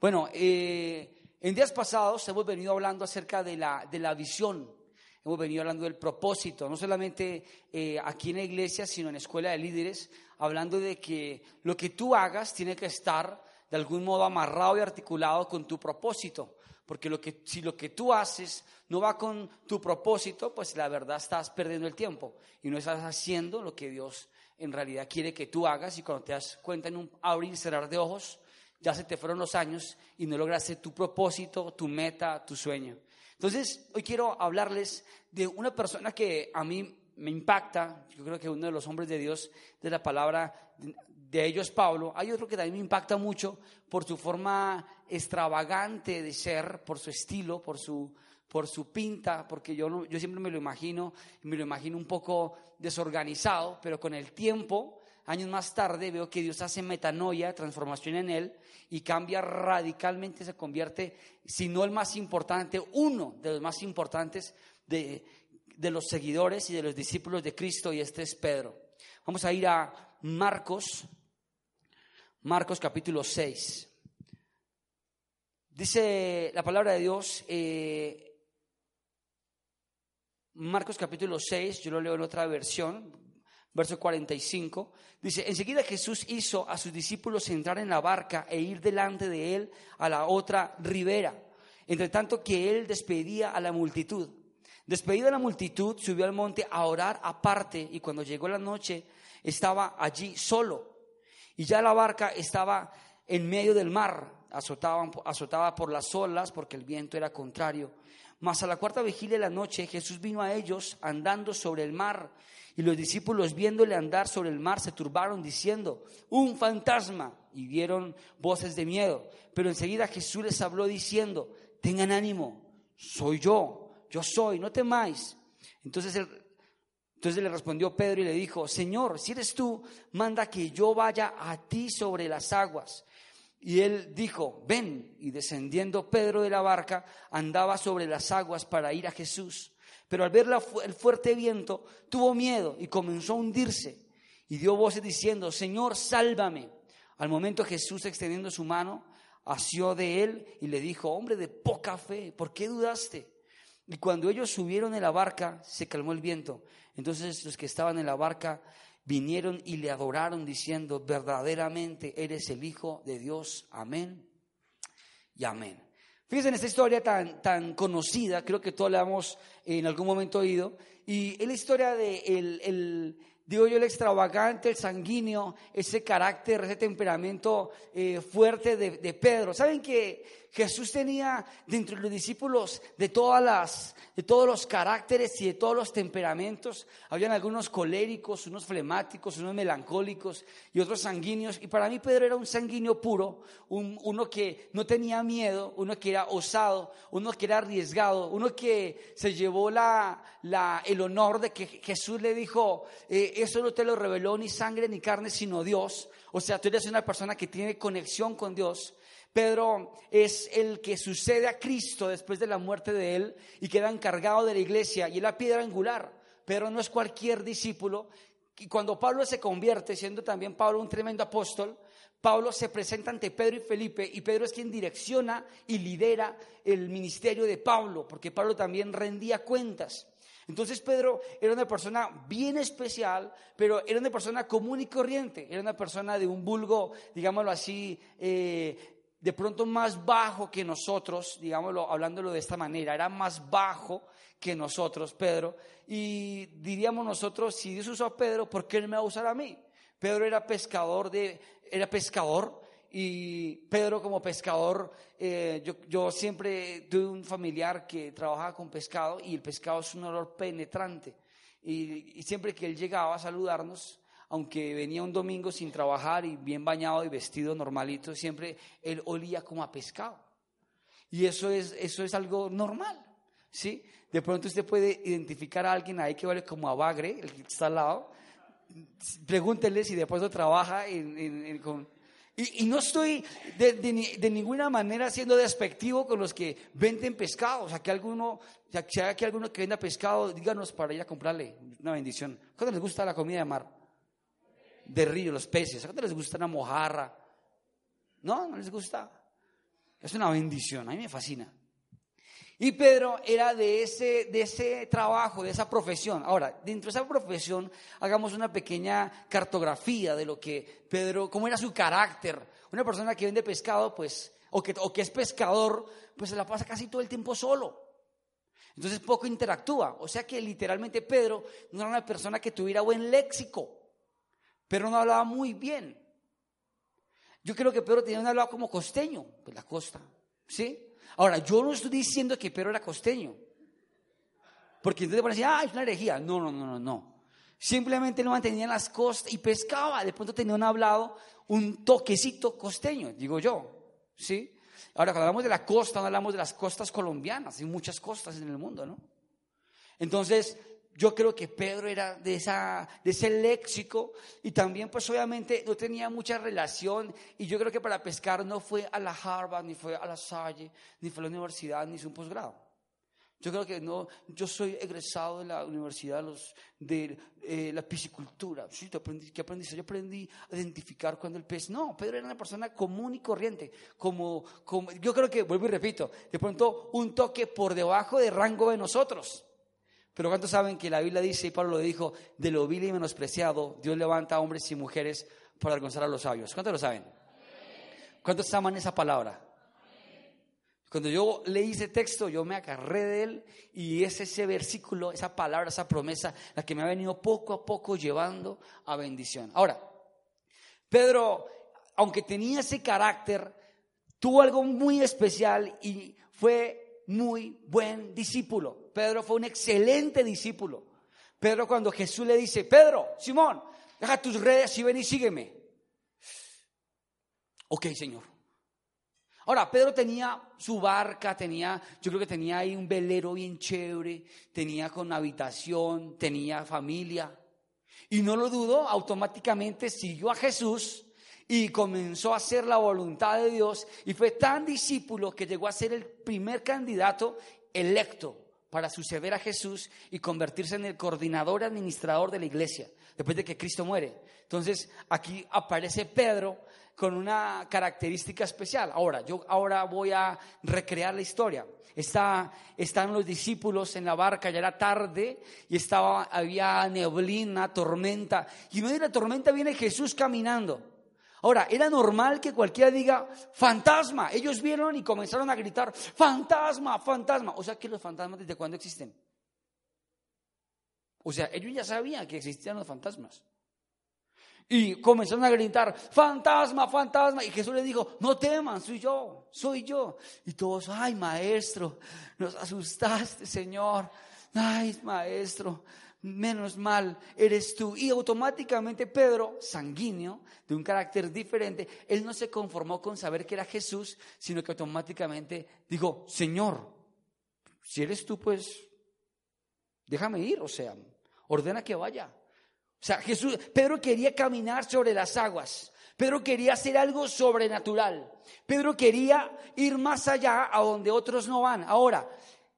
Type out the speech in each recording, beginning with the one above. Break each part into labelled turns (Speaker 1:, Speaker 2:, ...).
Speaker 1: Bueno, eh, en días pasados hemos venido hablando acerca de la, de la visión, hemos venido hablando del propósito, no solamente eh, aquí en la iglesia, sino en la escuela de líderes, hablando de que lo que tú hagas tiene que estar de algún modo amarrado y articulado con tu propósito. Porque si lo que tú haces no va con tu propósito, pues la verdad estás perdiendo el tiempo y no estás haciendo lo que Dios en realidad quiere que tú hagas y cuando te das cuenta en un abrir y cerrar de ojos, ya se te fueron los años y no lograste tu propósito, tu meta, tu sueño. Entonces, hoy quiero hablarles de una persona que a mí me impacta, yo creo que uno de los hombres de Dios de la palabra de ellos Pablo, hay otro que también me impacta mucho por su forma extravagante de ser, por su estilo, por su, por su pinta, porque yo, yo siempre me lo imagino, me lo imagino un poco desorganizado, pero con el tiempo, años más tarde, veo que Dios hace metanoia, transformación en él, y cambia radicalmente, se convierte, si no el más importante, uno de los más importantes de, de los seguidores y de los discípulos de Cristo, y este es Pedro. Vamos a ir a Marcos, Marcos capítulo 6. Dice la palabra de Dios, eh, Marcos capítulo 6, yo lo leo en otra versión, verso 45, dice, enseguida Jesús hizo a sus discípulos entrar en la barca e ir delante de él a la otra ribera, entre tanto que él despedía a la multitud. Despedida la multitud, subió al monte a orar aparte y cuando llegó la noche estaba allí solo. Y ya la barca estaba en medio del mar, azotada, por las olas porque el viento era contrario. Mas a la cuarta vigilia de la noche Jesús vino a ellos andando sobre el mar y los discípulos viéndole andar sobre el mar se turbaron diciendo, un fantasma y vieron voces de miedo. Pero enseguida Jesús les habló diciendo, tengan ánimo, soy yo, yo soy, no temáis. Entonces entonces le respondió Pedro y le dijo, Señor, si eres tú, manda que yo vaya a ti sobre las aguas. Y él dijo, ven. Y descendiendo Pedro de la barca, andaba sobre las aguas para ir a Jesús. Pero al ver el fuerte viento, tuvo miedo y comenzó a hundirse. Y dio voces diciendo, Señor, sálvame. Al momento Jesús, extendiendo su mano, asió de él y le dijo, hombre de poca fe, ¿por qué dudaste? Y cuando ellos subieron en la barca, se calmó el viento. Entonces los que estaban en la barca vinieron y le adoraron diciendo, verdaderamente eres el Hijo de Dios. Amén y amén. Fíjense en esta historia tan, tan conocida, creo que todos la hemos en algún momento oído, y es la historia de el, digo yo, el extravagante, el sanguíneo, ese carácter, ese temperamento eh, fuerte de, de Pedro. ¿Saben que Jesús tenía dentro de los discípulos de todas las, de todos los caracteres y de todos los temperamentos. Habían algunos coléricos, unos flemáticos, unos melancólicos y otros sanguíneos. Y para mí Pedro era un sanguíneo puro, uno que no tenía miedo, uno que era osado, uno que era arriesgado, uno que se llevó la, la, el honor de que Jesús le dijo, eh, eso no te lo reveló ni sangre ni carne, sino Dios. O sea, tú eres una persona que tiene conexión con Dios. Pedro es el que sucede a Cristo después de la muerte de él y queda encargado de la iglesia y es la piedra angular. Pedro no es cualquier discípulo. Y cuando Pablo se convierte, siendo también Pablo un tremendo apóstol, Pablo se presenta ante Pedro y Felipe y Pedro es quien direcciona y lidera el ministerio de Pablo, porque Pablo también rendía cuentas. Entonces Pedro era una persona bien especial, pero era una persona común y corriente, era una persona de un vulgo, digámoslo así, eh, de pronto más bajo que nosotros, digámoslo, hablándolo de esta manera, era más bajo que nosotros, Pedro, y diríamos nosotros, si Dios usó a Pedro, ¿por qué no me va a usar a mí? Pedro era pescador de, era pescador, y Pedro como pescador, eh, yo, yo, siempre tuve un familiar que trabajaba con pescado y el pescado es un olor penetrante. Y, y siempre que él llegaba a saludarnos, aunque venía un domingo sin trabajar y bien bañado y vestido normalito, siempre él olía como a pescado. Y eso es, eso es algo normal, ¿sí? De pronto usted puede identificar a alguien ahí que vale como a bagre, el que está al lado. Pregúntele si después lo trabaja con... Y, no estoy de, de, ninguna manera siendo despectivo con los que venden pescado. O sea, que alguno, si hay alguno que venda pescado, díganos para ir a comprarle una bendición. ¿Cuándo les gusta la comida de mar? De río, los peces. ¿A qué les gusta una mojarra? No, no les gusta. Es una bendición, a mí me fascina. Y Pedro era de ese, de ese trabajo, de esa profesión. Ahora, dentro de esa profesión, hagamos una pequeña cartografía de lo que Pedro, cómo era su carácter. Una persona que vende pescado, pues, o que, o que es pescador, pues se la pasa casi todo el tiempo solo. Entonces poco interactúa. O sea que literalmente Pedro no era una persona que tuviera buen léxico. Pedro no hablaba muy bien. Yo creo que Pedro tenía un hablado como costeño, pues la costa. ¿Sí? Ahora, yo no estoy diciendo que Pedro era costeño. Porque entonces van a decir, ah, es una herejía. No, no, no, no, no. Simplemente lo mantenía en las costas y pescaba. De pronto tenía un hablado, un toquecito costeño, digo yo. ¿Sí? Ahora, cuando hablamos de la costa, no hablamos de las costas colombianas. Hay muchas costas en el mundo, ¿no? Entonces, yo creo que Pedro era de, esa, de ese léxico y también pues obviamente no tenía mucha relación y yo creo que para pescar no fue a la Harvard, ni fue a la Salle, ni fue a la universidad, ni hizo un posgrado. Yo creo que no, yo soy egresado de la universidad los, de eh, la piscicultura. Sí, aprendí, ¿qué aprendí? Yo aprendí a identificar cuando el pez. No, Pedro era una persona común y corriente. Como, como, yo creo que, vuelvo y repito, de pronto un toque por debajo de rango de nosotros. Pero ¿cuántos saben que la Biblia dice, y Pablo lo dijo, de lo vil y menospreciado, Dios levanta a hombres y mujeres para alcanzar a los sabios? ¿Cuántos lo saben? ¿Cuántos aman esa palabra? Cuando yo leí ese texto, yo me agarré de él y es ese versículo, esa palabra, esa promesa, la que me ha venido poco a poco llevando a bendición. Ahora, Pedro, aunque tenía ese carácter, tuvo algo muy especial y fue muy buen discípulo. Pedro fue un excelente discípulo. Pedro cuando Jesús le dice, Pedro, Simón, deja tus redes y ven y sígueme. Ok, Señor. Ahora, Pedro tenía su barca, tenía, yo creo que tenía ahí un velero bien chévere, tenía con habitación, tenía familia. Y no lo dudó, automáticamente siguió a Jesús y comenzó a hacer la voluntad de Dios y fue tan discípulo que llegó a ser el primer candidato electo para suceder a Jesús y convertirse en el coordinador administrador de la iglesia después de que Cristo muere. Entonces aquí aparece Pedro con una característica especial. Ahora, yo ahora voy a recrear la historia. Está, están los discípulos en la barca, ya era tarde y estaba, había neblina, tormenta. Y en medio de la tormenta viene Jesús caminando. Ahora, era normal que cualquiera diga, fantasma. Ellos vieron y comenzaron a gritar, fantasma, fantasma. O sea que los fantasmas desde cuándo existen. O sea, ellos ya sabían que existían los fantasmas. Y comenzaron a gritar, fantasma, fantasma. Y Jesús les dijo, no teman, soy yo, soy yo. Y todos, ay, maestro, nos asustaste, Señor. Ay, maestro, menos mal eres tú. Y automáticamente Pedro, sanguíneo, de un carácter diferente, él no se conformó con saber que era Jesús, sino que automáticamente dijo, Señor, si eres tú, pues déjame ir, o sea, ordena que vaya. O sea, Jesús, Pedro quería caminar sobre las aguas. Pedro quería hacer algo sobrenatural. Pedro quería ir más allá a donde otros no van. Ahora,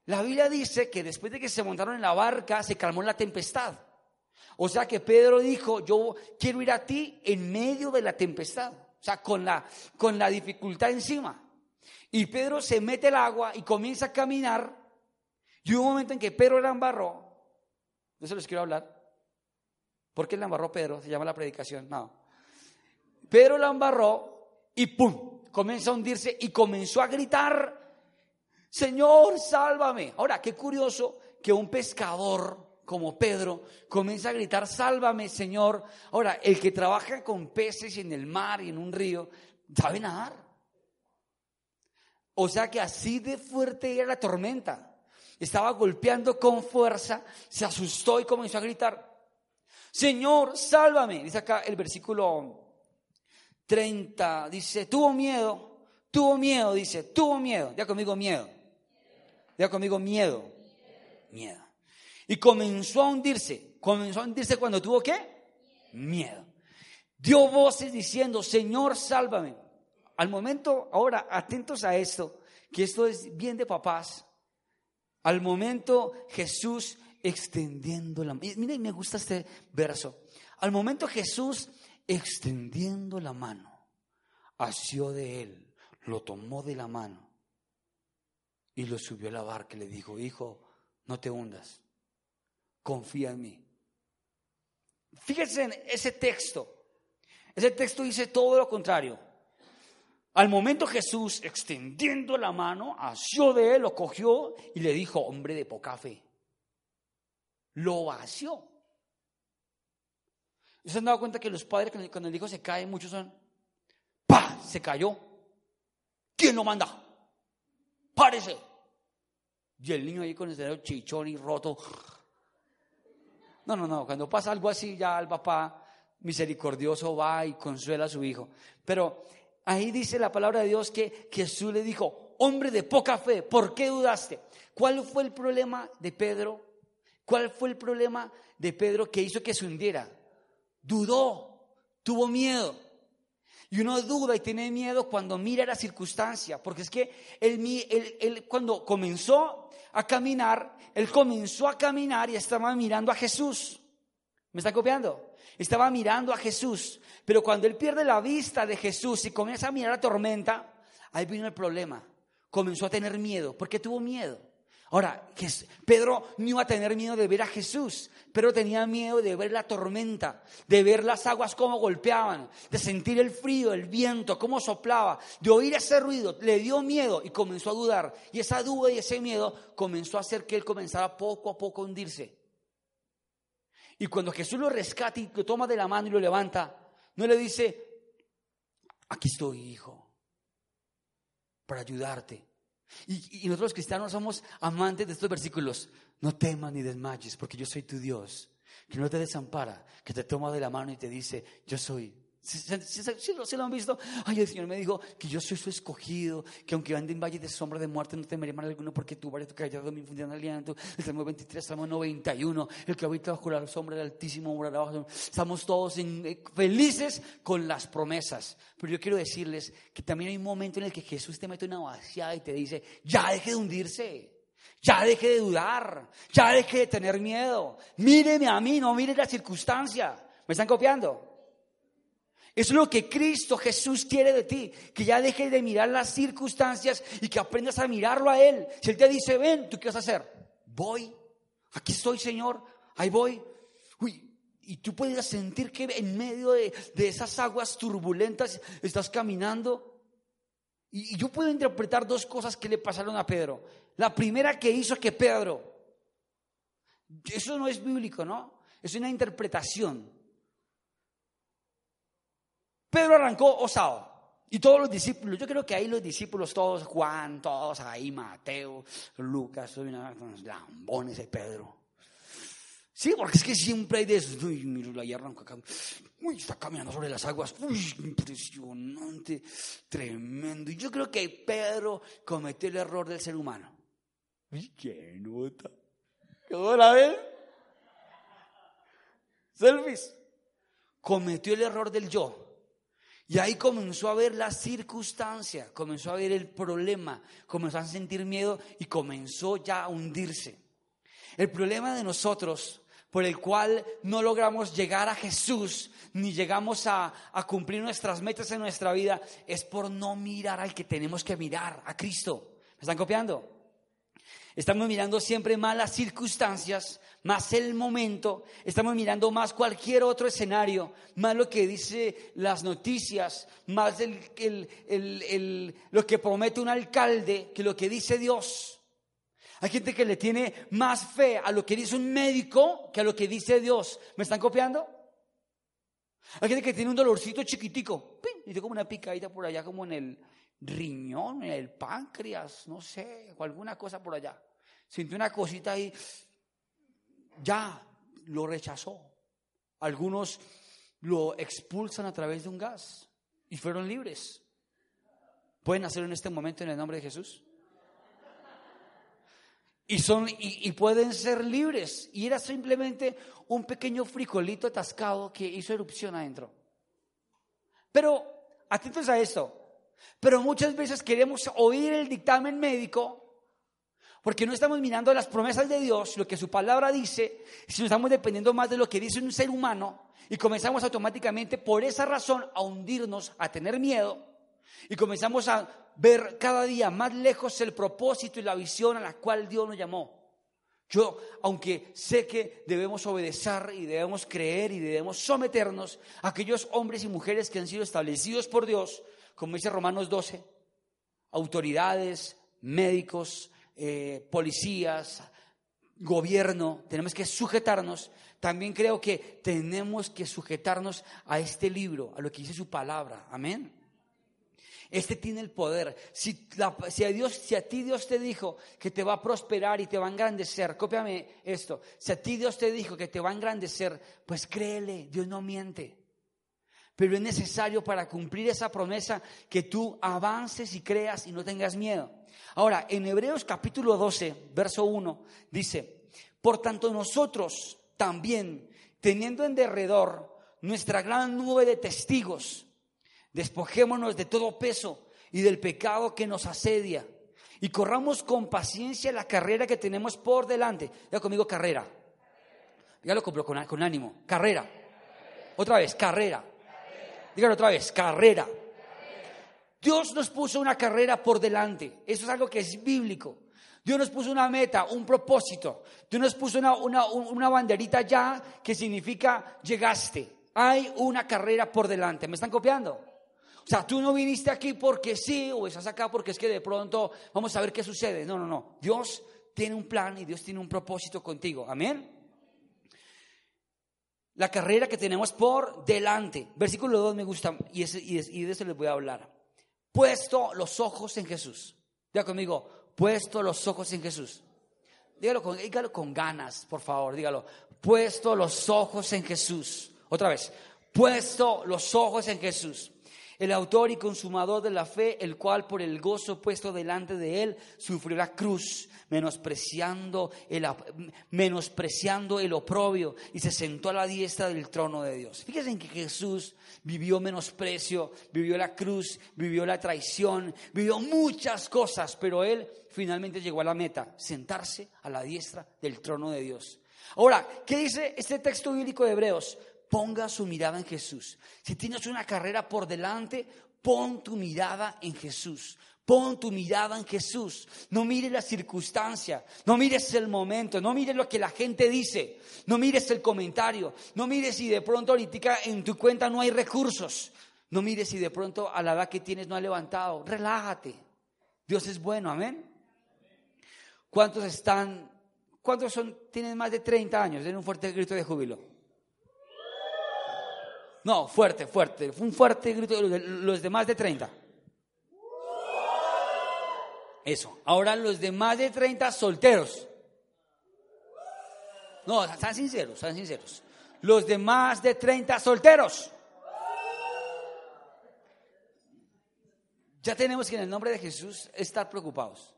Speaker 1: la Biblia dice que después de que se montaron en la barca, se calmó la tempestad. O sea que Pedro dijo, yo quiero ir a ti en medio de la tempestad. O sea, con la, con la dificultad encima. Y Pedro se mete al agua y comienza a caminar. Y hubo un momento en que Pedro la embarró. No se les quiero hablar. ¿Por qué la embarró Pedro? Se llama la predicación. No. Pedro la embarró y ¡pum! Comienza a hundirse y comenzó a gritar Señor, sálvame. Ahora, qué curioso que un pescador como Pedro comienza a gritar, sálvame, Señor. Ahora, el que trabaja con peces en el mar y en un río, sabe nadar. O sea que así de fuerte era la tormenta. Estaba golpeando con fuerza, se asustó y comenzó a gritar, Señor, sálvame. Dice acá el versículo 30, dice, tuvo miedo, tuvo miedo, dice, tuvo miedo. Ya conmigo miedo. Conmigo miedo. Miedo. Y comenzó a hundirse. Comenzó a hundirse cuando tuvo qué? Miedo. Dio voces diciendo, Señor, sálvame. Al momento, ahora, atentos a esto, que esto es bien de papás. Al momento Jesús extendiendo la mano. Miren, me gusta este verso. Al momento Jesús extendiendo la mano, asió de él, lo tomó de la mano y lo subió a la barca y le dijo, hijo, no te hundas, confía en mí. Fíjense en ese texto. Ese texto dice todo lo contrario. Al momento Jesús, extendiendo la mano, asió de él, lo cogió y le dijo, hombre de poca fe. Lo vació. ¿Se han dado cuenta que los padres cuando el hijo se cae, muchos son, ¡pa! Se cayó. ¿Quién lo manda? Párese. Y el niño ahí con el cerebro chichón y roto. No, no, no. Cuando pasa algo así, ya el papá misericordioso va y consuela a su hijo. Pero ahí dice la palabra de Dios que Jesús le dijo, hombre de poca fe, ¿por qué dudaste? ¿Cuál fue el problema de Pedro? ¿Cuál fue el problema de Pedro que hizo que se hundiera? Dudó, tuvo miedo. Y uno duda y tiene miedo cuando mira la circunstancia, porque es que él, cuando comenzó a caminar, él comenzó a caminar y estaba mirando a Jesús. ¿Me está copiando? Estaba mirando a Jesús, pero cuando él pierde la vista de Jesús y comienza a mirar la tormenta, ahí vino el problema. Comenzó a tener miedo. ¿Por qué tuvo miedo? Ahora, Pedro no iba a tener miedo de ver a Jesús, pero tenía miedo de ver la tormenta, de ver las aguas cómo golpeaban, de sentir el frío, el viento, cómo soplaba, de oír ese ruido. Le dio miedo y comenzó a dudar. Y esa duda y ese miedo comenzó a hacer que él comenzara poco a poco a hundirse. Y cuando Jesús lo rescata y lo toma de la mano y lo levanta, no le dice, aquí estoy, hijo, para ayudarte y, nosotros cristianos somos amantes de estos versículos. No temas ni desmayes, porque yo soy tu Dios, que no te desampara, que te toma de la mano y te dice, yo soy. ¿Sí, lo han visto? Ay, el Señor me dijo que yo soy su escogido, que aunque ande en valle de sombra de muerte, no temeré mal alguno, porque tú, vale tu callado, me infundirán aliento. El Salmo 23, Salmo 91, el que habita bajo la sombra del Altísimo morará abajo. Estamos todos eh, felices con las promesas. Pero yo quiero decirles que también hay un momento en el que Jesús te mete una vaciada y te dice, ya deje de hundirse. Ya deje de dudar, ya deje de tener miedo. Míreme a mí, no mire la circunstancia. ¿Me están copiando? Es lo que Cristo Jesús quiere de ti, que ya dejes de mirar las circunstancias y que aprendas a mirarlo a Él. Si Él te dice, ven, ¿tú qué vas a hacer? Voy, aquí estoy Señor, ahí voy. Uy, y tú puedes sentir que en medio de, esas aguas turbulentas estás caminando. Y, y yo puedo interpretar dos cosas que le pasaron a Pedro. La primera que hizo que Pedro, eso no es bíblico, ¿no? Es una interpretación. Pedro arrancó osado. Y todos los discípulos, yo creo que ahí los discípulos, todos, Juan, todos ahí, Mateo, Lucas, lambones de Pedro. Sí, porque es que siempre hay de esos. Uy, mira, ahí arranca acá. Uy, está caminando sobre las aguas. Uy, impresionante, tremendo. Y yo creo que Pedro cometió el error del ser humano. Uy, qué nota. ¿Cómo la ven? Selfies. Cometió el error del yo. Y ahí comenzó a ver la circunstancia, comenzó a ver el problema, comenzó a sentir miedo y comenzó ya a hundirse. El problema de nosotros, por el cual no logramos llegar a Jesús, ni llegamos a, cumplir nuestras metas en nuestra vida, es por no mirar al que tenemos que mirar, a Cristo. ¿Me están copiando? Estamos mirando siempre más las circunstancias, más el momento, estamos mirando más cualquier otro escenario, más lo que dice las noticias, más lo que promete un alcalde que lo que dice Dios. Hay gente que le tiene más fe a lo que dice un médico que a lo que dice Dios. ¿Me están copiando? Hay gente que tiene un dolorcito chiquitico, y tiene como una picadita por allá, como en el, riñón, el páncreas, no sé, o alguna cosa por allá. Sintió una cosita ahí, ya lo rechazó. Algunos lo expulsan a través de un gas y fueron libres. ¿Pueden hacerlo en este momento en el nombre de Jesús? Y, son, y, y, pueden ser libres. Y era simplemente un pequeño frijolito atascado que hizo erupción adentro. Pero atentos a esto. Pero muchas veces queremos oír el dictamen médico porque no estamos mirando las promesas de Dios, lo que su palabra dice, sino estamos dependiendo más de lo que dice un ser humano y comenzamos automáticamente por esa razón a hundirnos, a tener miedo, Y comenzamos a ver cada día más lejos el propósito y la visión a la cual Dios nos llamó. Yo, aunque sé que debemos obedecer y debemos creer y debemos someternos a aquellos hombres y mujeres que han sido establecidos por Dios, como dice Romanos 12, autoridades, médicos, eh, policías, gobierno, tenemos que sujetarnos. También creo que tenemos que sujetarnos a este libro, a lo que dice su palabra. Amén. Este tiene el poder. Si, a Dios, si a ti Dios te dijo que te va a prosperar y te va a engrandecer, cópiame esto. Si a ti Dios te dijo que te va a engrandecer, pues créele, Dios no miente. Pero es necesario para cumplir esa promesa que tú avances y creas y no tengas miedo. Ahora, en Hebreos capítulo 12, verso 1, dice, por tanto nosotros también, teniendo en derredor nuestra gran nube de testigos, despojémonos de todo peso y del pecado que nos asedia y corramos con paciencia la carrera que tenemos por delante. Diga conmigo carrera. Dígalo con, con ánimo. Carrera. Otra vez, carrera. Dígalo otra vez, carrera. Dios nos puso una carrera por delante. Eso es algo que es bíblico. Dios nos puso una meta, un propósito. Dios nos puso una, una, banderita ya que significa llegaste. Hay una carrera por delante. ¿Me están copiando? O sea, tú no viniste aquí porque sí, o estás acá porque es que de pronto vamos a ver qué sucede. No, no, no. Dios tiene un plan y Dios tiene un propósito contigo. Amén. La carrera que tenemos por delante. Versículo 2 me gusta y, y de eso les voy a hablar puesto los ojos en Jesús. Diga conmigo, puesto los ojos en Jesús. Dígalo con, dígalo con ganas, por favor, dígalo. Puesto los ojos en Jesús. Otra vez, puesto los ojos en Jesús el autor y consumador de la fe, el cual por el gozo puesto delante de él sufrió la cruz, menospreciando el, menospreciando el oprobio y se sentó a la diestra del trono de Dios. Fíjense en que Jesús vivió menosprecio, vivió la cruz, vivió la traición, vivió muchas cosas, pero él finalmente llegó a la meta, sentarse a la diestra del trono de Dios. Ahora, ¿qué dice este texto bíblico de Hebreos? Ponga su mirada en Jesús. Si tienes una carrera por delante, pon tu mirada en Jesús. Pon tu mirada en Jesús. No mires la circunstancia, no mires el momento, no mires lo que la gente dice, no mires el comentario, no mires si de pronto ahorita en tu cuenta no hay recursos, no mires si de pronto a la edad que tienes no ha levantado. Relájate. Dios es bueno, amén. ¿Cuántos están, cuántos son, tienen más de 30 años? Den un fuerte grito de júbilo. No, fuerte, fuerte. Fue un fuerte grito de los de más de 30. Eso. Ahora los de más de 30 solteros. No, sean sinceros, sean sinceros. Los de más de 30 solteros. Ya tenemos que en el nombre de Jesús estar preocupados.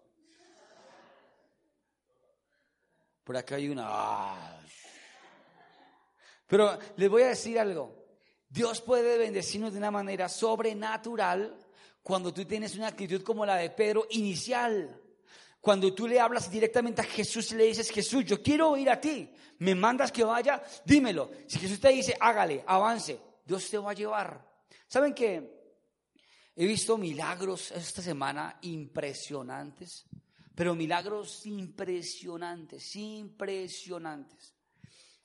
Speaker 1: Por acá hay una. Pero les voy a decir algo. Dios puede bendecirnos de una manera sobrenatural cuando tú tienes una actitud como la de Pedro inicial. Cuando tú le hablas directamente a Jesús y le dices, Jesús, yo quiero ir a ti, me mandas que vaya, dímelo. Si Jesús te dice, hágale, avance, Dios te va a llevar. ¿Saben que he visto milagros esta semana impresionantes? Pero milagros impresionantes, impresionantes.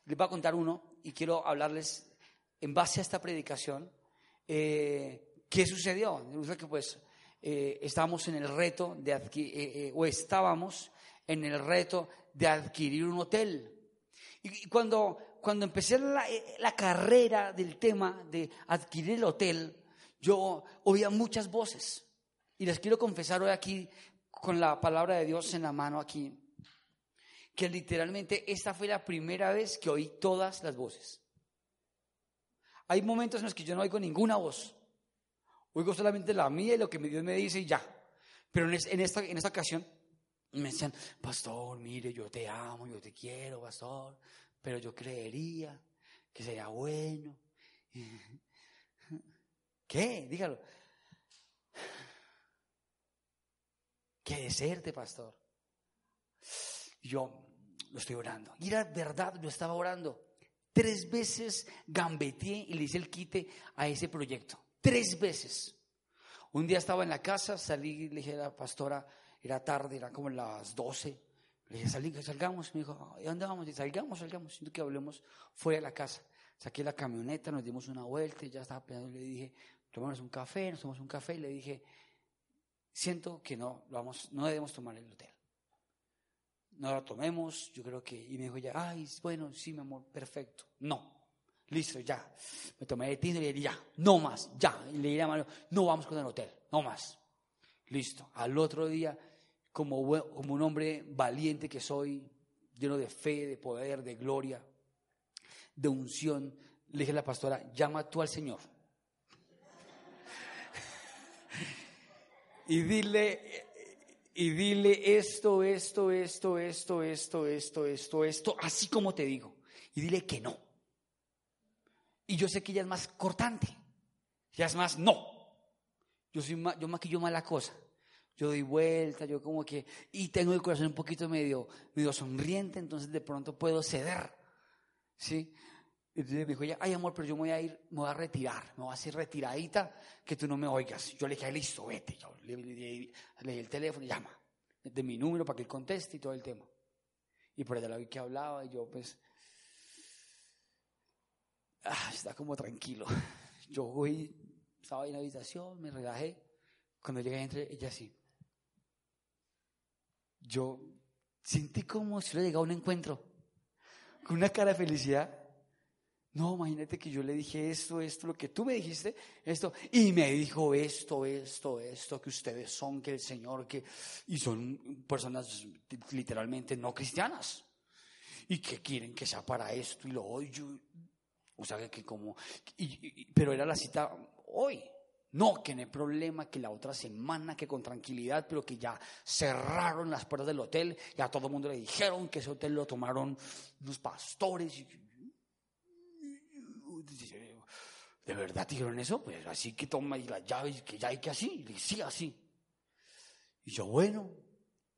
Speaker 1: Les voy a contar uno y quiero hablarles en base a esta predicación, eh, ¿qué sucedió? que pues eh, en el reto de adquirir, eh, o estábamos en el reto de adquirir un hotel. Y, cuando, cuando empecé la, la, carrera del tema de adquirir el hotel, yo oía muchas voces. Y les quiero confesar hoy aquí, con la palabra de Dios en la mano aquí, que literalmente esta fue la primera vez que oí todas las voces. Hay momentos en los que yo no oigo ninguna voz. Oigo solamente la mía y lo que Dios me dice y ya. Pero en esta, en esta ocasión me decían, pastor, mire, yo te amo, yo te quiero, pastor, pero yo creería que sería bueno. ¿Qué? Dígalo. ¿Qué deserte, pastor? Yo lo estoy orando. Y era verdad, lo estaba orando. Tres veces gambeteé y le hice el quite a ese proyecto. Tres veces. Un día estaba en la casa, salí, le dije a la pastora, era tarde, era como las 12. Le dije, salí, salgamos. Me dijo, ¿y dónde vamos? Y salgamos, salgamos. Siento que hablemos fuera de la casa. Saqué la camioneta, nos dimos una vuelta y ya estaba pensando. Le dije, tomamos un café, nos tomamos un café. Y le dije, siento que no, vamos, no debemos tomar el hotel. No lo tomemos, yo creo que. Y me dijo ya, ay, bueno, sí, mi amor, perfecto. No, listo, ya. Me tomé el tinto y le dije, ya, no más, ya. Y le dije a Mario, no vamos con el hotel, no más. Listo. Al otro día como, como un hombre valiente que soy, lleno de fe, de poder, de gloria, de unción, le dije a la pastora, llama tú al Señor. y dile, y dile esto, esto, esto, esto, esto, esto, esto, esto, así como te digo. Y dile que no. Y yo sé que ella es más cortante. Ya es más, no. Yo soy más, yo maquillo mala cosa yo doy vuelta, yo como que, y tengo el corazón un poquito medio, medio sonriente, entonces de pronto puedo ceder, ¿sí? Entonces me dijo, ay amor, pero yo me voy a ir, me voy a retirar, me voy a hacer retiradita, que tú no me oigas. Yo le dije, listo, vete, yo le, di el teléfono, llama, de mi número para que él conteste y todo el tema. Y por allá la vi que hablaba y yo pues, ah, está como tranquilo. Yo voy, estaba en la habitación, me relajé. Cuando llegué entre ella sí yo sentí como si hubiera llegado a un encuentro con una cara de felicidad. No, imagínate que yo le dije esto, esto, lo que tú me dijiste, esto, y me dijo esto, esto, esto, que ustedes son, que el Señor, que, y son personas literalmente no cristianas, y que quieren que sea para esto y lo hoy, o sea, que como, pero era la cita hoy, no, que no hay problema, que la otra semana, que con tranquilidad, pero que ya cerraron las puertas del hotel y a todo el mundo le dijeron que ese hotel lo tomaron unos pastores. ¿De verdad dijeron eso? Pues así que toma y las llaves, que ya hay que así. Y sí, así. Y yo, bueno,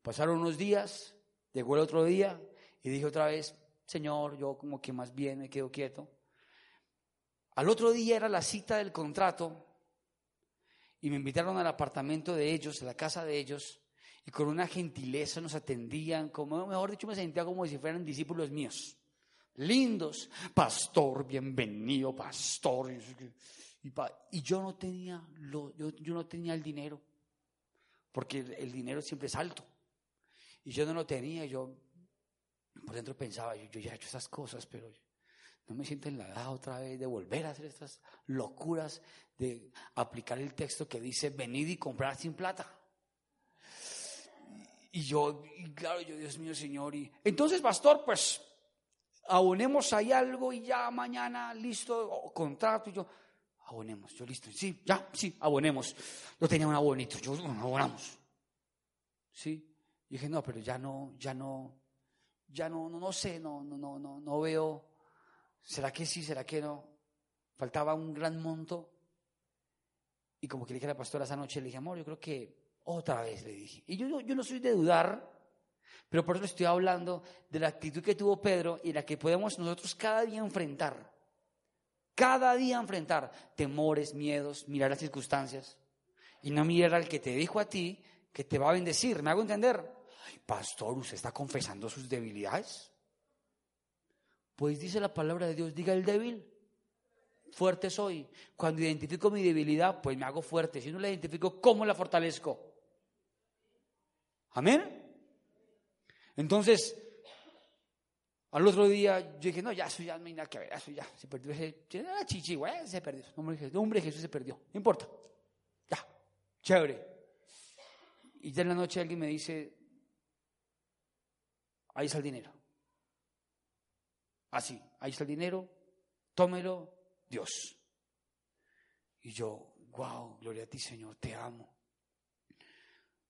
Speaker 1: pasaron unos días, llegó el otro día y dije otra vez, Señor, yo como que más bien me quedo quieto. Al otro día era la cita del contrato y me invitaron al apartamento de ellos, a la casa de ellos, y con una gentileza nos atendían, como mejor dicho, me sentía como si fueran discípulos míos. Lindos, pastor, bienvenido, pastor. Y, yo no tenía lo, yo, no tenía el dinero, porque el, dinero siempre es alto. Y yo no lo tenía, yo por dentro pensaba, yo, yo ya he hecho esas cosas, pero no me siento en la edad otra vez de volver a hacer estas locuras, de aplicar el texto que dice, venid y comprar sin plata. Y yo, claro, yo, Dios mío, Señor, y entonces, pastor, pues abonemos ahí algo y ya mañana listo, contrato, y yo, abonemos, yo listo, sí, ya, sí, abonemos. Yo tenía un abonito, yo, abonamos. Sí, dije, no, pero ya no, ya no, ya no, no, no sé, no, no, no, no, no veo ¿Será que sí? ¿Será que no? Faltaba un gran monto. Y como que le dije a la pastora esa noche, le dije, amor, yo creo que otra vez le dije. Y yo, yo no soy de dudar, pero por eso estoy hablando de la actitud que tuvo Pedro y la que podemos nosotros cada día enfrentar. Cada día enfrentar temores, miedos, mirar las circunstancias. Y no mirar al que te dijo a ti que te va a bendecir. ¿Me hago entender? pastor, ¿usted está confesando sus debilidades? Pues dice la palabra de Dios, diga el débil, fuerte soy. Cuando identifico mi debilidad, pues me hago fuerte. Si no la identifico, ¿cómo la fortalezco? Amén. Entonces, al otro día yo dije, no, ya eso ya no hay nada que ver, eso ya se perdió ese chichi, güey, se perdió. El Jesús se perdió, no importa. Ya, chévere. Y ya en la noche alguien me dice, ahí está el dinero. Así, ahí está el dinero, tómelo, Dios. Y yo, wow, gloria a ti Señor, te amo.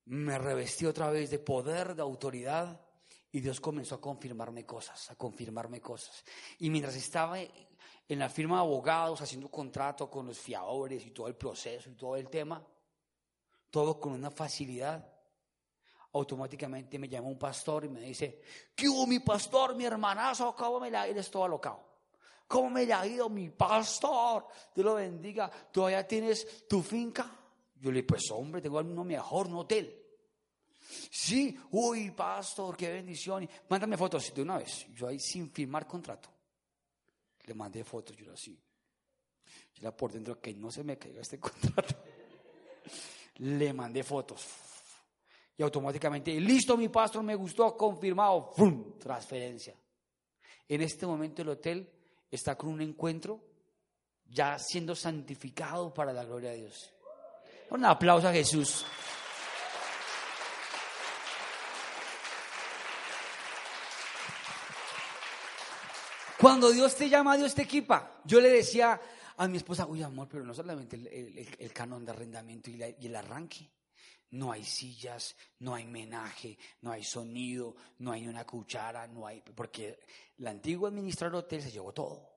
Speaker 1: Me revestí otra vez de poder, de autoridad, y Dios comenzó a confirmarme cosas, a confirmarme cosas. Y mientras estaba en la firma de abogados, haciendo contrato con los fiadores y todo el proceso y todo el tema, todo con una facilidad, automáticamente me llama un pastor y me dice, ¿qué hubo mi pastor, mi hermanazo? ¿Cómo me la ha ido? Estoy alocado. ¿Cómo me la ha ido mi pastor? Dios lo bendiga. ¿Todavía tienes tu finca? Yo le dije, pues hombre, tengo uno mejor, un hotel. Sí, uy, pastor, qué bendición. Mándame fotos de una vez. Yo ahí sin firmar contrato. Le mandé fotos, yo así. Yo era por dentro que no se me caiga este contrato. Le mandé fotos. Y automáticamente, listo, mi pastor, me gustó, confirmado. Transferencia. En este momento el hotel está con un encuentro ya siendo santificado para la gloria de Dios. Un aplauso a Jesús. Cuando Dios te llama, Dios te equipa. Yo le decía a mi esposa, uy amor, pero no solamente el, canon de arrendamiento y, y, el arranque. No hay sillas, no hay menaje, no hay sonido, no hay una cuchara, no hay... Porque el antiguo administrador hotel se llevó todo.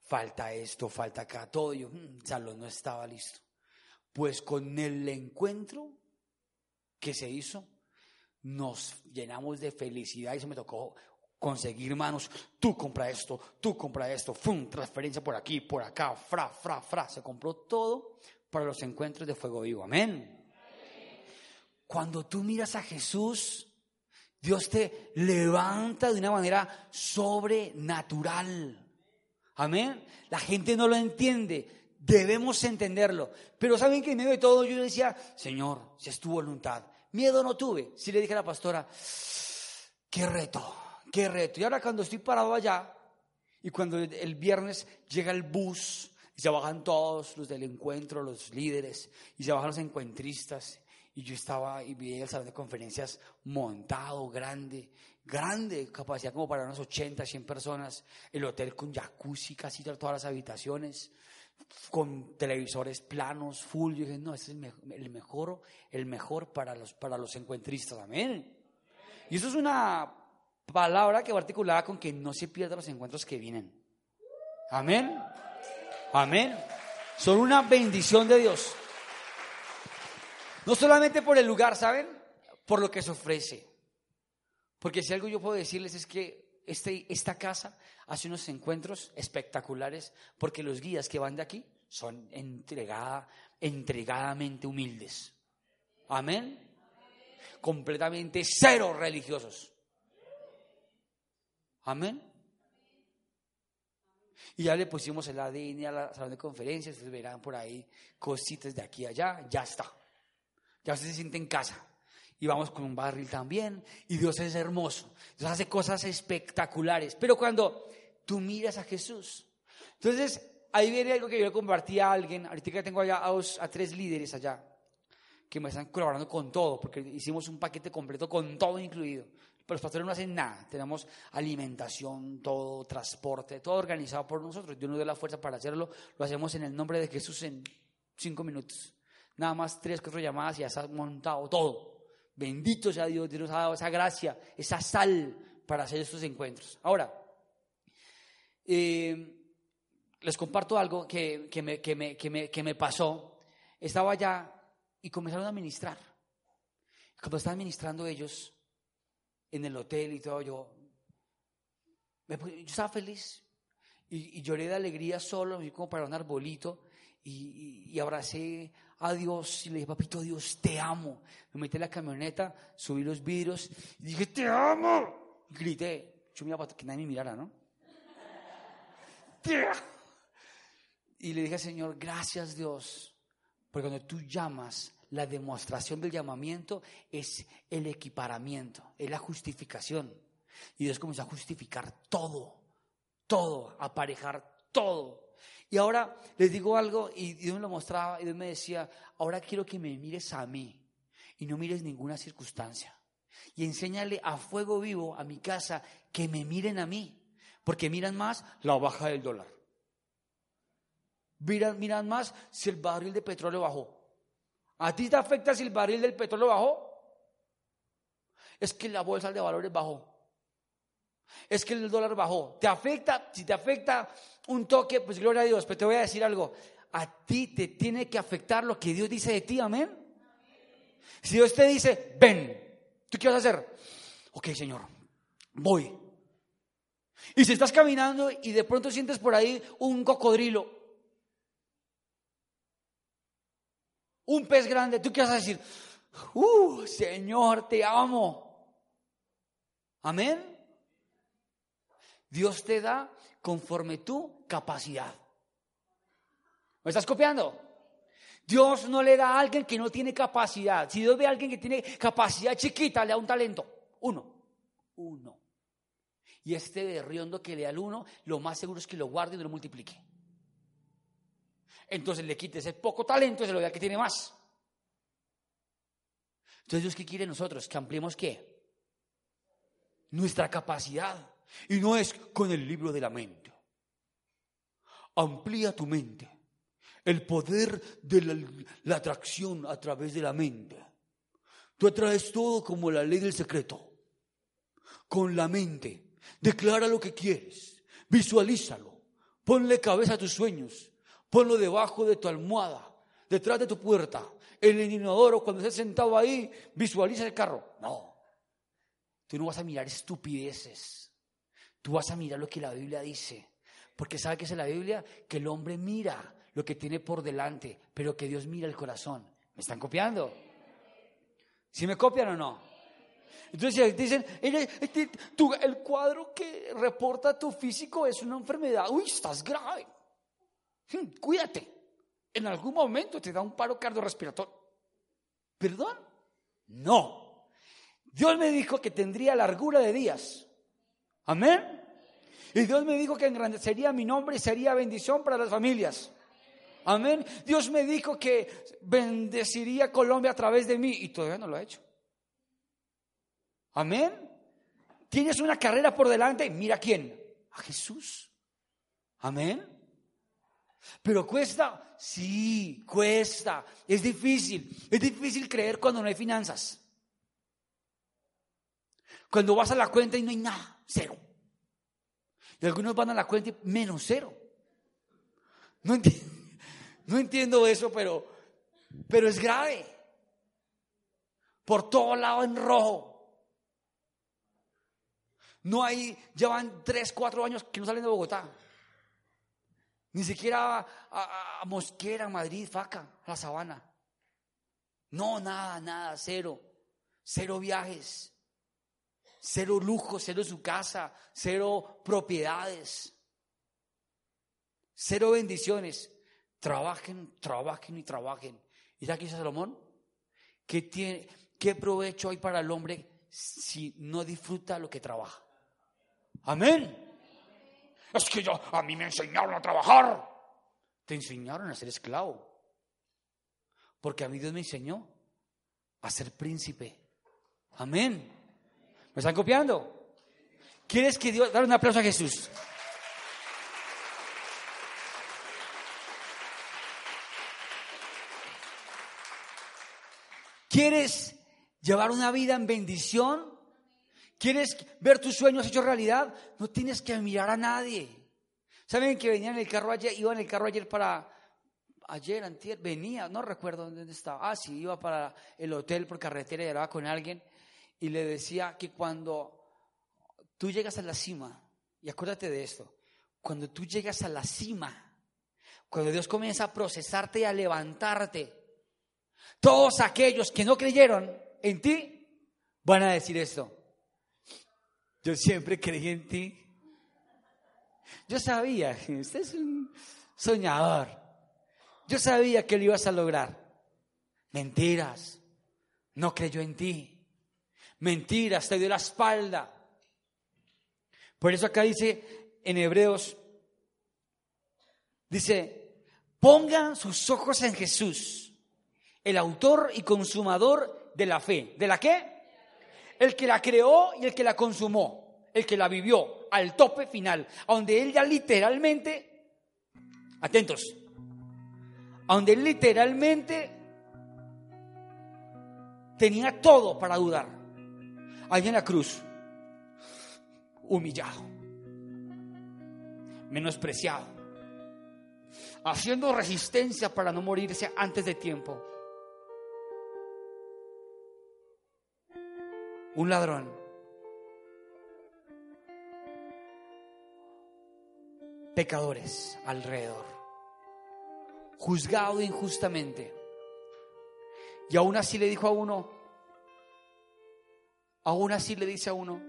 Speaker 1: Falta esto, falta acá, todo. Yo, mm, el salón no estaba listo. Pues con el encuentro que se hizo, nos llenamos de felicidad y se me tocó conseguir manos. Tú compra esto, tú compra esto, ¡fum! Transferencia por aquí, por acá, fra, fra, fra. Se compró todo para los encuentros de fuego vivo. Amén. Cuando tú miras a Jesús, Dios te levanta de una manera sobrenatural. Amén. La gente no lo entiende. Debemos entenderlo. Pero saben que en medio de todo yo decía, Señor, si es tu voluntad. Miedo no tuve. Si le dije a la pastora, qué reto qué reto. Y ahora cuando estoy parado allá, y cuando el viernes llega el bus, y se bajan todos los del encuentro, los líderes, y se bajan los encuentristas, y yo estaba y vi el salón de conferencias montado, grande, grande, capacidad como para unas 80, 100 personas, el hotel con jacuzzi, casi todas las habitaciones, con televisores planos, full. Yo dije, no, este es el mejor, el mejor para los, para los encuentristas, amén. Y eso es una palabra que va articulada con que no se pierdan los encuentros que vienen. Amén. Amén. Son una bendición de Dios. No solamente por el lugar, ¿saben? Por lo que se ofrece. Porque si algo yo puedo decirles es que este, esta casa hace unos encuentros espectaculares porque los guías que van de aquí son entregada, entregadamente humildes. Amén. Completamente cero religiosos. Amén. Y ya le pusimos el ADN a la sala de conferencias, ustedes verán por ahí cositas de aquí a allá, ya está. Ya usted se siente en casa. Y vamos con un barril también, y Dios es hermoso. Dios hace cosas espectaculares. Pero cuando tú miras a Jesús, entonces ahí viene algo que yo le compartí a alguien, ahorita que tengo allá a, a tres líderes allá, que me están colaborando con todo, porque hicimos un paquete completo con todo incluido. Pero los pastores no hacen nada. Tenemos alimentación, todo, transporte, todo organizado por nosotros. Dios nos dio la fuerza para hacerlo. Lo hacemos en el nombre de Jesús en cinco minutos. Nada más tres, cuatro llamadas y ya está montado todo. Bendito sea Dios, Dios nos ha dado esa gracia, esa sal para hacer estos encuentros. Ahora, eh, les comparto algo que, que, me, que, me, que, me, pasó. Estaba allá y comenzaron a ministrar. Cuando estaban ministrando ellos, en el hotel y todo, yo, yo estaba feliz y, lloré de alegría solo, como para un arbolito y, y, abracé a Dios y le dije, papito Dios, te amo. Me metí en la camioneta, subí los vidrios y dije, te amo. Y grité, yo miraba para que nadie me mirara, ¿no? Y le dije Señor, gracias Dios, porque cuando tú llamas, la demostración del llamamiento es el equiparamiento, es la justificación. Y Dios comenzó a justificar todo, todo, aparejar todo. Y ahora les digo algo y Dios me lo mostraba y Dios me decía, ahora quiero que me mires a mí y no mires ninguna circunstancia. Y enséñale a fuego vivo a mi casa que me miren a mí, porque miran más la baja del dólar. Miran, miran más si el barril de petróleo bajó. ¿A ti te afecta si el barril del petróleo bajó? Es que la bolsa de valores bajó. Es que el dólar bajó. ¿Te afecta? Si te afecta un toque, pues gloria a Dios. Pero te voy a decir algo. A ti te tiene que afectar lo que Dios dice de ti. Amén. Si Dios te dice, ven, ¿tú qué vas a hacer? Ok, Señor, voy. Y si estás caminando y de pronto sientes por ahí un cocodrilo, un pez grande, ¿tú qué vas a decir? ¡Uh, Señor, te amo! Amén. Dios te da conforme tu capacidad. ¿Me estás copiando? Dios no le da a alguien que no tiene capacidad. Si Dios ve a alguien que tiene capacidad chiquita, le da un talento. Uno. Uno. Y este berriondo que le da al uno, lo más seguro es que lo guarde y lo multiplique. Entonces le quite ese poco talento y se lo vea que tiene más. Entonces Dios qué quiere nosotros? Que ampliemos qué? Nuestra capacidad. Y no es con el libro de la mente. Amplía tu mente. El poder de la, atracción a través de la mente. Tú atraes todo como la ley del secreto. Con la mente. Declara lo que quieres. Visualízalo. Ponle cabeza a tus sueños. Ponlo debajo de tu almohada. Detrás de tu puerta. En el inodoro, cuando estés sentado ahí, visualiza el carro. No. Tú no vas a mirar estupideces. Tú vas a mirar lo que la Biblia dice. Porque sabe que es la Biblia que el hombre mira lo que tiene por delante, pero que Dios mira el corazón. ¿Me están copiando? ¿Sí me copian o no? Entonces dicen, este, el cuadro que reporta tu físico es una enfermedad. Uy, estás grave. Hmm, cuídate. En algún momento te da un paro cardiorrespiratorio. ¿Perdón? No. Dios me dijo que tendría largura de días. Amén. Y Dios me dijo que engrandecería mi nombre y sería bendición para las familias. Amén. Dios me dijo que bendeciría Colombia a través de mí y todavía no lo ha hecho. Amén. Tienes una carrera por delante, mira quién. A Jesús. Amén. Pero cuesta, sí, cuesta. Es difícil. Es difícil creer cuando no hay finanzas. Cuando vas a la cuenta y no hay nada, cero. Y algunos van a la cuenta y menos cero. No entiendo. Eso, pero, pero es grave. Por todo lado en rojo. No hay, llevan tres, cuatro años que no salen de Bogotá. Ni siquiera a, Mosquera, Madrid, Faca, la Sabana. No, nada, nada, cero. Cero viajes. Cero lujo, cero su casa, cero propiedades. Cero bendiciones. Trabajen, trabajen y trabajen. ¿Y qué dice Salomón? ¿Qué, tiene, ¿Qué provecho hay para el hombre si no disfruta lo que trabaja? Amén. Es que yo, a mí me enseñaron a trabajar. Te enseñaron a ser esclavo. Porque a mí Dios me enseñó a ser príncipe. Amén. ¿Me están copiando? ¿Quieres que Dios, dar un aplauso a Jesús? ¿Quieres llevar una vida en bendición? ¿Quieres ver tus sueños hechos realidad? No tienes que mirar a nadie. ¿Saben que venía en el carro ayer? Iba en el carro ayer para... Ayer, antier, venía, no recuerdo dónde estaba. Ah, sí, iba para el hotel por carretera y hablaba con alguien y le decía que cuando tú llegas a la cima, y acuérdate de esto, cuando tú llegas a la cima, cuando Dios comienza a procesarte y a levantarte, todos aquellos que no creyeron en ti van a decir esto. Yo siempre creí en ti. Yo sabía, usted es un soñador. Yo sabía que lo ibas a lograr. Mentiras. No creyó en ti. Mentiras, te dio la espalda. Por eso acá dice en Hebreos, dice, pongan sus ojos en Jesús el autor y consumador de la fe. ¿De la qué? El que la creó y el que la consumó, el que la vivió al tope final, donde él ya literalmente, atentos, donde él literalmente tenía todo para dudar. Allí en la cruz, humillado, menospreciado, haciendo resistencia para no morirse antes de tiempo. Un ladrón. Pecadores alrededor, juzgado injustamente, Y aún así le dijo a uno, aún así le dice a uno,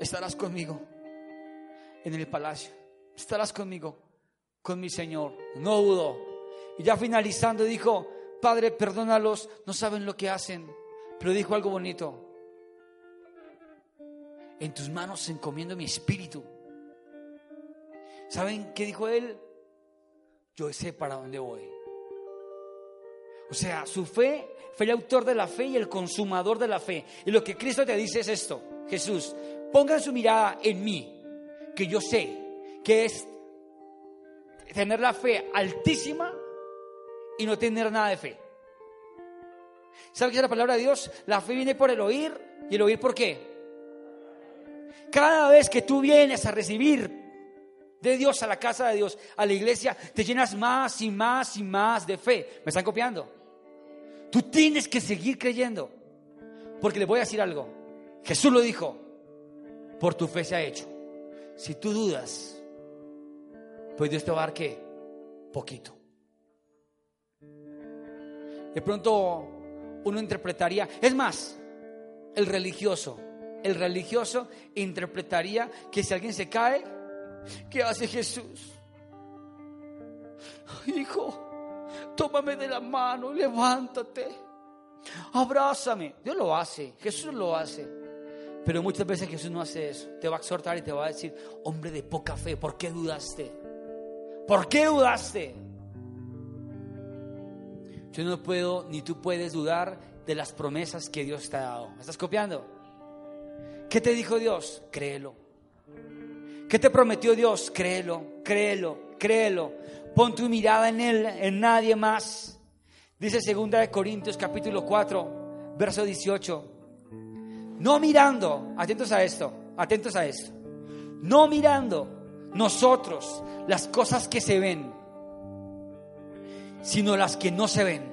Speaker 1: estarás conmigo en el palacio, estarás conmigo, con mi Señor, no dudo. Y ya finalizando dijo, Padre, perdónalos, no saben lo que hacen, pero dijo algo bonito, en tus manos encomiendo mi espíritu. ¿Saben qué dijo él? Yo sé para dónde voy. O sea, su fe fue el autor de la fe y el consumador de la fe. Y lo que Cristo te dice es esto, Jesús, pongan su mirada en mí, que yo sé que es tener la fe altísima y no tener nada de fe. ¿Sabe qué es la palabra de Dios? La fe viene por el oír y el oír por qué? Cada vez que tú vienes a recibir de Dios a la casa de Dios, a la iglesia, te llenas más y más y más de fe. ¿Me están copiando? Tú tienes que seguir creyendo. Porque le voy a decir algo. Jesús lo dijo. Por tu fe se ha hecho. Si tú dudas, pues Dios te va a dar qué? Poquito. De pronto uno interpretaría, es más, el religioso, el religioso interpretaría que si alguien se cae, ¿Qué hace Jesús? Hijo, tómame de la mano, levántate, abrázame. Dios lo hace, Jesús lo hace. Pero muchas veces Jesús no hace eso. Te va a exhortar y te va a decir, hombre de poca fe, ¿por qué dudaste? ¿Por qué dudaste? Yo no puedo, ni tú puedes dudar de las promesas que Dios te ha dado. ¿Me estás copiando? ¿Qué te dijo Dios? Créelo. ¿Qué te prometió Dios? Créelo, créelo, créelo. Pon tu mirada en Él, en nadie más. Dice 2 de Corintios capítulo 4, verso 18. No mirando, atentos a esto, atentos a esto. No mirando nosotros las cosas que se ven, sino las que no se ven.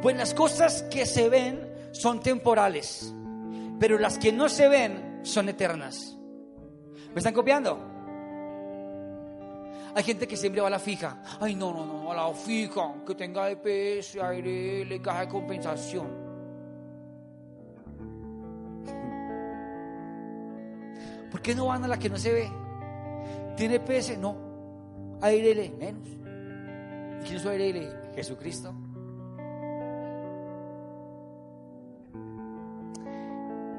Speaker 1: Pues las cosas que se ven son temporales, pero las que no se ven son eternas. ¿Me están copiando? Hay gente que siempre va a la fija. Ay, no, no, no, a la fija, que tenga EPS, le caja de compensación. ¿Por qué no van a la que no se ve? ¿Tiene EPS? No. ARL, menos. ¿Y quién su ARL? Jesucristo.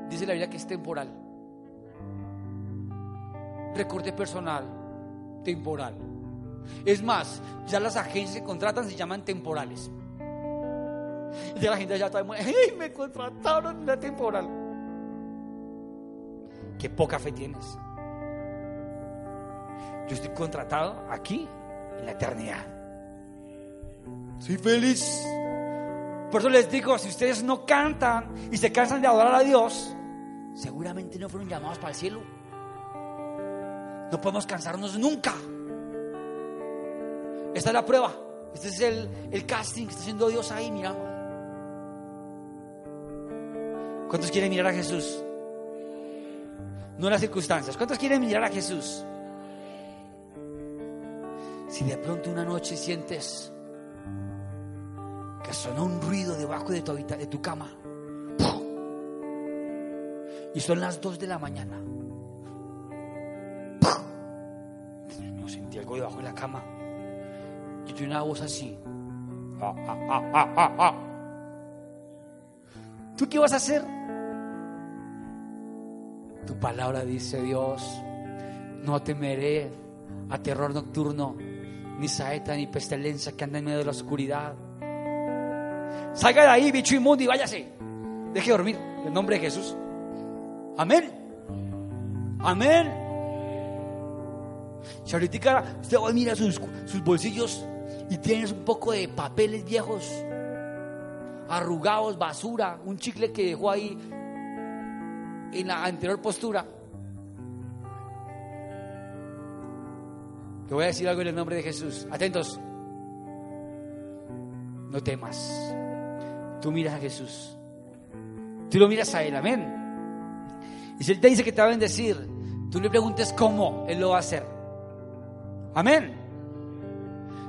Speaker 1: Dice la Biblia que es temporal recorte personal temporal. Es más, ya las agencias que contratan se llaman temporales. Ya la gente ya está ¡Hey, me contrataron la temporal! Qué poca fe tienes. Yo estoy contratado aquí en la eternidad. Soy feliz. Por eso les digo, si ustedes no cantan y se cansan de adorar a Dios, seguramente no fueron llamados para el cielo. No podemos cansarnos nunca. Esta es la prueba. Este es el, casting que está haciendo Dios ahí, miramos. ¿Cuántos quieren mirar a Jesús? No las circunstancias. ¿Cuántos quieren mirar a Jesús? Si de pronto una noche sientes sonó un ruido debajo de tu, de tu cama y son las dos de la mañana algo debajo de la cama. Y tiene una voz así. Ah, ah, ah, ¿Tú qué vas a hacer? Tu palabra dice Dios, no temeré a terror nocturno, ni saeta, ni pestilencia que anda en medio de la oscuridad. Salga de ahí, bicho inmundo, y váyase. Deje dormir en nombre de Jesús. Amén. Amén. Si ahorita usted va a mirar sus, sus bolsillos y tienes un poco de papeles viejos, arrugados, basura, un chicle que dejó ahí en la anterior postura. Te voy a decir algo en el nombre de Jesús. Atentos. No temas. Tú miras a Jesús. Tú lo miras a Él. Amén. Y si Él te dice que te va a bendecir, tú le preguntes cómo Él lo va a hacer. Amén.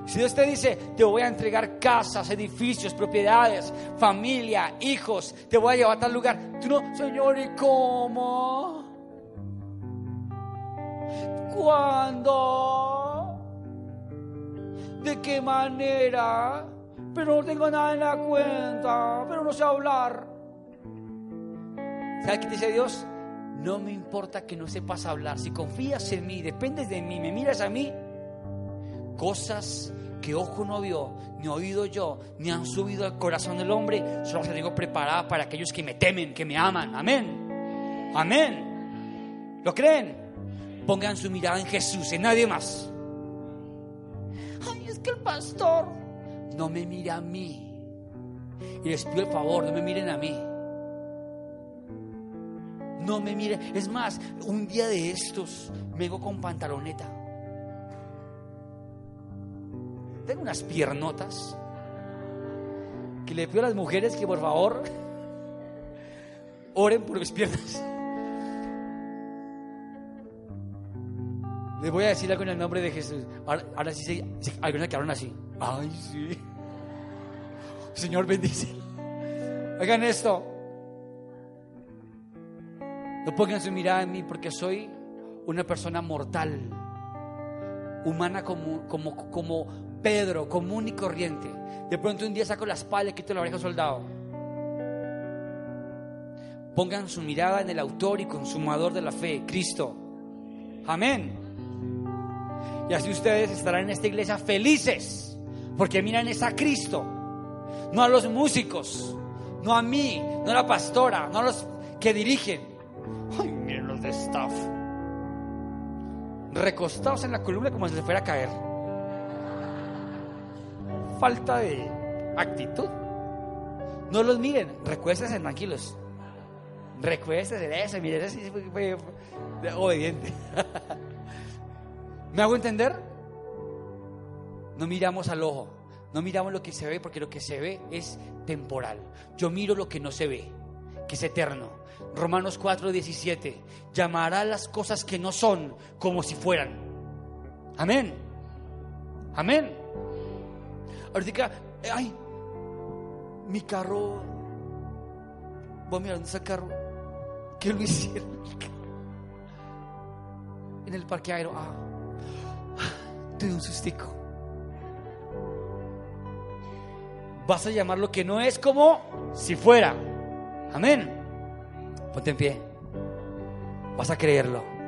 Speaker 1: Si Dios te dice, te voy a entregar casas, edificios, propiedades, familia, hijos, te voy a llevar a tal lugar, tú no, Señor, ¿y cómo? ¿Cuándo? ¿De qué manera? Pero no tengo nada en la cuenta, pero no sé hablar. ¿Sabes qué te dice Dios? No me importa que no sepas hablar. Si confías en mí, dependes de mí, me miras a mí, cosas que ojo no vio, ni oído yo, ni han subido al corazón del hombre, solo se tengo preparada para aquellos que me temen, que me aman. Amén. Amén. ¿Lo creen? Pongan su mirada en Jesús, en nadie más. Ay, es que el pastor no me mira a mí. Y les pido el favor, no me miren a mí. No me miren. Es más, un día de estos me hago con pantaloneta. Tengo unas piernotas que le pido a las mujeres que por favor oren por mis piernas. Les voy a decir algo en el nombre de Jesús. Ahora, sí, sí, algunas quedaron así. Ay, sí. Señor bendice. Oigan esto. No pongan su mirada en mí porque soy una persona mortal, humana como, como, como Pedro, común y corriente. De pronto un día saco la espalda y quito la oreja soldado. Pongan su mirada en el autor y consumador de la fe, Cristo. Amén. Y así ustedes estarán en esta iglesia felices, porque miran es a Cristo, no a los músicos, no a mí, no a la pastora, no a los que dirigen. Ay, miren los de staff. Recostados en la columna como si se fuera a caer. Falta de actitud. No los miren, recuéstense tranquilos. Recuéstense ese, miren, ese fue obediente. ¿Me hago entender? No miramos al ojo, no miramos lo que se ve porque lo que se ve es temporal. Yo miro lo que no se ve, que es eterno. Romanos 4:17, llamará las cosas que no son como si fueran. Amén. Amén. Ahorita, ay, mi carro, voy a mirar dónde carro. ¿Qué lo hicieron? En el parque aéreo. Ah, de un sustico. Vas a llamar lo que no es como si fuera. Amén. Ponte en pie. Vas a creerlo.